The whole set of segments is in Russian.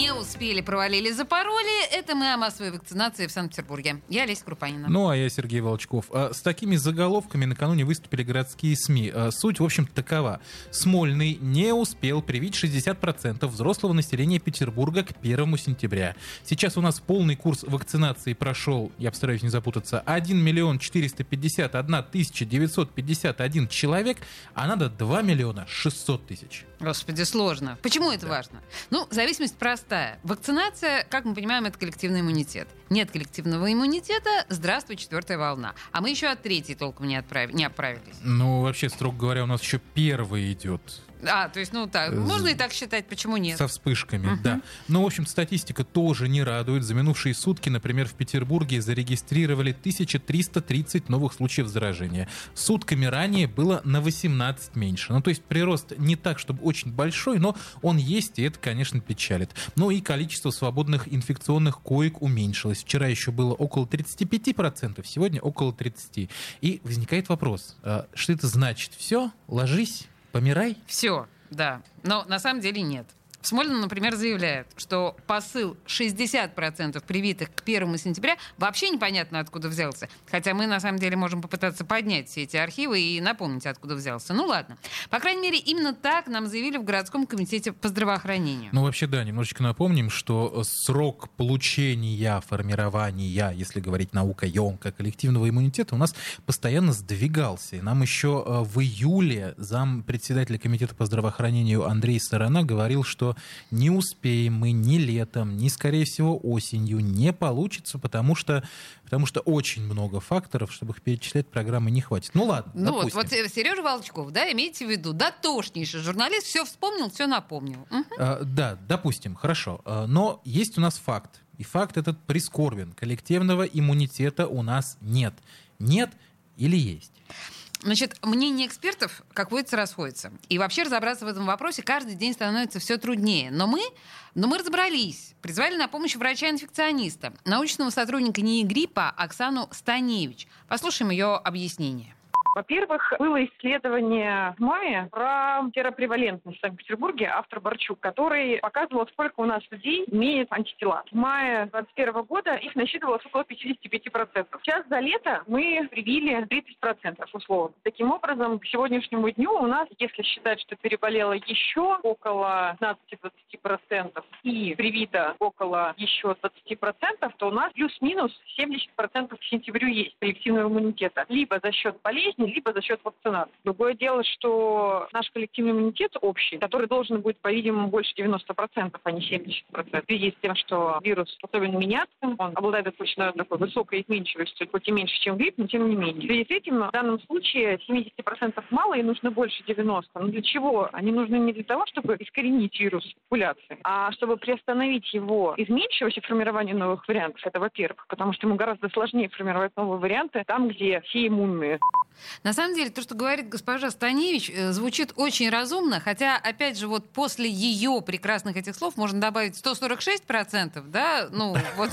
не успели, провалили, запороли. Это мы о массовой вакцинации в Санкт-Петербурге. Я Олеся Крупанина. Ну, а я Сергей Волчков. А, С такими заголовками накануне выступили городские СМИ. А, Суть, в общем такова. Смольный не успел привить 60% взрослого населения Петербурга к 1 сентября. Сейчас у нас полный курс вакцинации прошел, я постараюсь не запутаться, 1 миллион 451 тысяча 951 человек, а надо 2 миллиона 600 тысяч. Господи, сложно. Почему это важно? Ну, зависимость простая. Вакцинация, как мы понимаем, это коллективный иммунитет. Нет коллективного иммунитета, здравствуй, четвертая волна. А мы еще от третьей толком не, отправ- не оправились. Ну, вообще, строго говоря, у нас еще первый идет. А, то есть, ну так, можно и так считать, почему нет? Со вспышками, да. Но, в общем, статистика тоже не радует. За минувшие сутки, например, в Петербурге зарегистрировали 1330 новых случаев заражения. Сутками ранее было на 18 меньше. Ну, то есть прирост не так, чтобы очень большой, но он есть, и это, конечно, печалит. Ну и количество свободных инфекционных коек уменьшилось. Вчера еще было около 35%, сегодня около 30%. И возникает вопрос, а что это значит? Все, ложись, помирай? Все, да. Но на самом деле нет. В Смольном, например, заявляют, что посыл 60% привитых к 1 сентября вообще непонятно откуда взялся. Хотя мы, на самом деле, можем попытаться поднять все эти архивы и напомнить, откуда взялся. Ну ладно. По крайней мере, именно так нам заявили в городском комитете по здравоохранению. Ну, вообще, да, немножечко напомним, что э, срок получения, формирования, если говорить наукоемко, коллективного иммунитета у нас постоянно сдвигался. И нам еще э, в июле зам председателя комитета по здравоохранению Андрей Сторона говорил, что не успеем мы ни летом, ни, скорее всего, осенью не получится, потому что, потому что очень много факторов, чтобы их перечислять, программы не хватит. Ну ладно, Ну вот, допустим. вот э, Сережа Волчков, да, имейте в виду, дотошнейший журналист, все вспомнил, все напомнил. Мгм. А, Да, допустим, хорошо. А, Но есть у нас факт. И факт этот прискорбен. Коллективного иммунитета у нас нет. Нет или есть? Значит, мнение экспертов, как водится, расходится. И вообще разобраться в этом вопросе каждый день становится все труднее. Но мы, но мы разобрались. Призвали на помощь врача-инфекциониста, научного сотрудника НИИ гриппа Оксану Станевич. Послушаем ее объяснение. Во-первых, было исследование в мае про серопревалентность в Санкт-Петербурге, автор Борчук, который показывал, сколько у нас людей имеет антитела. В мае 2021 года их насчитывалось около 55%. Сейчас за лето мы привили 30% условно. Таким образом, к сегодняшнему дню у нас, если считать, что переболело еще около 15-20% и привито около еще 20%, то у нас плюс-минус 70% к сентябрю есть коллективного иммунитета. Либо за счет болезни, либо за счет вакцинации. Другое дело, что наш коллективный иммунитет общий, который должен быть, по-видимому, больше 90%, а не 70%. В связи с тем, что вирус способен меняться, он обладает достаточно такой высокой изменчивостью, хоть и меньше, чем грипп, но тем не менее. В связи с этим, в данном случае 70% мало и нужно больше 90%. Но для чего? Они нужны не для того, чтобы искоренить вирус популяции, а чтобы приостановить его изменчивость и формирование новых вариантов. Это во-первых, потому что ему гораздо сложнее формировать новые варианты там, где все иммунные. На самом деле, то, что говорит госпожа Станевич, э, звучит очень разумно, хотя, опять же, вот после ее прекрасных этих слов можно добавить 146%, да, ну вот,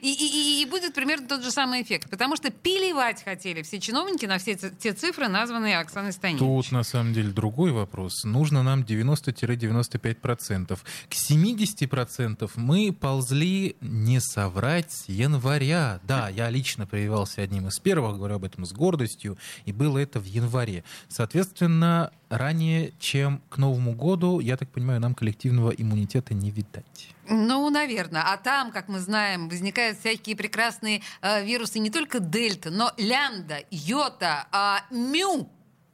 и, и- и будет примерно тот же самый эффект, потому что пилевать хотели все чиновники на все те цифры, названные Оксаной Станевич. Тут на самом деле другой вопрос. Нужно нам 90-95%. К 70% мы ползли не соврать с января. Да, я лично прививался одним из первых, говорю об этом с гордостью, и было это в январе. Соответственно, ранее, чем к Новому году, я так понимаю, нам коллективного иммунитета не видать. Ну, наверное. А там, как мы знаем, возникают всякие прекрасные э, вирусы не только дельта, но лямбда, йота, а, мю.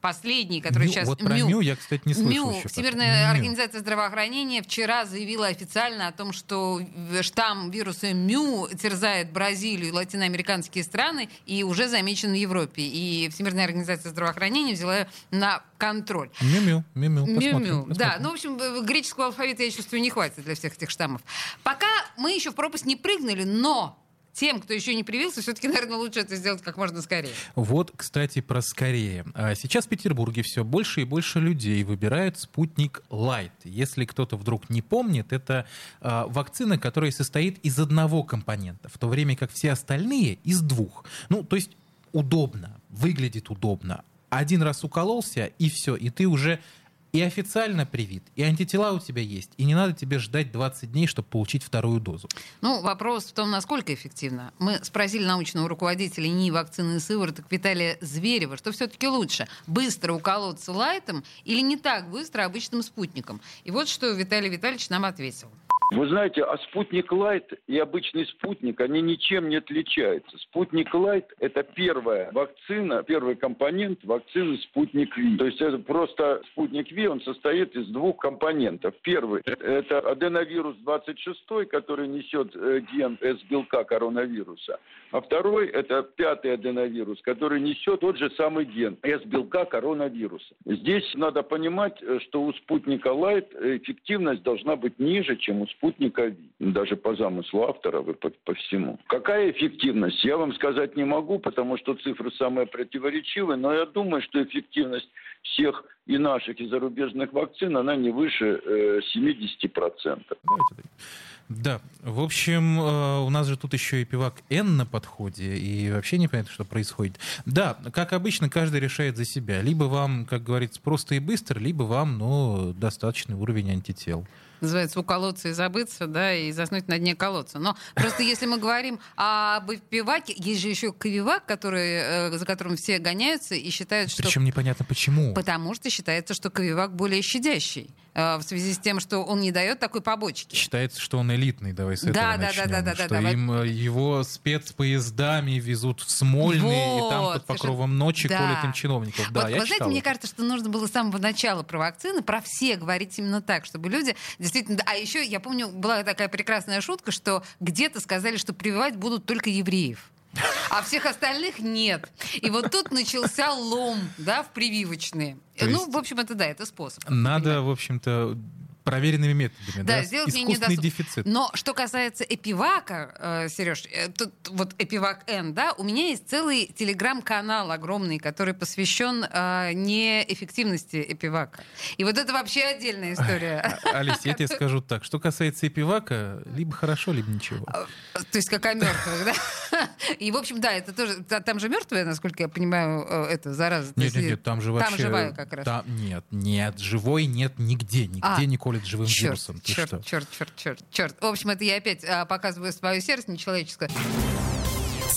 Последний, который Мю- сейчас вот про мю я, кстати, не слышал МЮ, еще Всемирная. Мю. организация здравоохранения вчера заявила официально о том, что штамм вируса МЮ терзает Бразилию и латиноамериканские страны и уже замечен в Европе. И Всемирная организация здравоохранения взяла на контроль. Мю-мю, мю-мю, Мю-мю. Да, ну, в общем, греческого алфавита, я чувствую, не хватит для всех этих штаммов. Пока мы еще в пропасть не прыгнули, но тем, кто еще не привился, все-таки, наверное, лучше это сделать как можно скорее. Вот, кстати, про скорее. А Сейчас в Петербурге все больше и больше людей выбирают спутник Light. Если кто-то вдруг не помнит, это а, вакцина, которая состоит из одного компонента, в то время как все остальные из двух. Ну, то есть удобно, выглядит удобно. Один раз укололся, и все, и ты уже и официально привит, и антитела у тебя есть, и не надо тебе ждать 20 дней, чтобы получить вторую дозу. Ну, вопрос в том, насколько эффективно. Мы спросили научного руководителя НИИ вакцины и сывороток Виталия Зверева, что все-таки лучше, быстро уколоться лайтом или не так быстро обычным спутником. И вот что Виталий Витальевич нам ответил. Вы знаете, а спутник Лайт и обычный спутник, они ничем не отличаются. Спутник Лайт – это первая вакцина, первый компонент вакцины спутник V. То есть это просто спутник V, он состоит из двух компонентов. Первый – это аденовирус 26, который несет э, ген С-белка коронавируса. А второй – это пятый аденовирус, который несет тот же самый ген С-белка коронавируса. Здесь надо понимать, э, что у спутника Лайт эффективность должна быть ниже, чем у спутника V. Даже по замыслу автора, вы по, по всему. Какая эффективность, я вам сказать не могу, потому что цифры самые противоречивые, но я думаю, что эффективность всех и наших, и зарубежных вакцин, она не выше э, 70%. Да, в общем, э, у нас же тут еще и пивак Н на подходе, и вообще непонятно, что происходит. Да, как обычно, каждый решает за себя. Либо вам, как говорится, просто и быстро, либо вам, ну, достаточный уровень антител называется уколоться и забыться, да, и заснуть на дне колодца. Но просто если мы говорим об пиваке, есть же еще кавивак, который, э, за которым все гоняются и считают, что... Причем непонятно почему. Потому что считается, что кавивак более щадящий э, в связи с тем, что он не дает такой побочки. Считается, что он элитный, давай с этого да, начнем. Да, да, да, да, что да, им да. его спецпоездами везут в Смольный, вот, и там под покровом ночи да. колят им чиновников. Да, вот, я вы знаете, мне кажется, что нужно было с самого начала про вакцины, про все говорить именно так, чтобы люди Действительно, а еще я помню, была такая прекрасная шутка, что где-то сказали, что прививать будут только евреев. А всех остальных нет. И вот тут начался лом, да, в прививочные. То ну, в общем, это да, это способ. Надо, в общем-то, проверенными методами. Да, да? сделать Искусственный дефицит. Но что касается эпивака, э, Сереж, э, тут вот эпивак Н, да, у меня есть целый телеграм-канал огромный, который посвящен э, неэффективности эпивака. И вот это вообще отдельная история. Алис, я тебе скажу так, что касается эпивака, либо хорошо, либо ничего. А, то есть какая мертвая, да? И, в общем, да, это тоже, там же мертвая, насколько я понимаю, э, это зараза. Нет, нет, нет, там же вообще... Там живая как раз. Там, нет, нет, живой нет нигде, нигде а, колет живым черт, вирусом. Ты черт, что? черт, черт, черт, черт. В общем, это я опять а, показываю свое сердце нечеловеческое.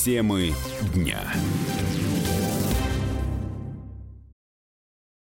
Темы дня.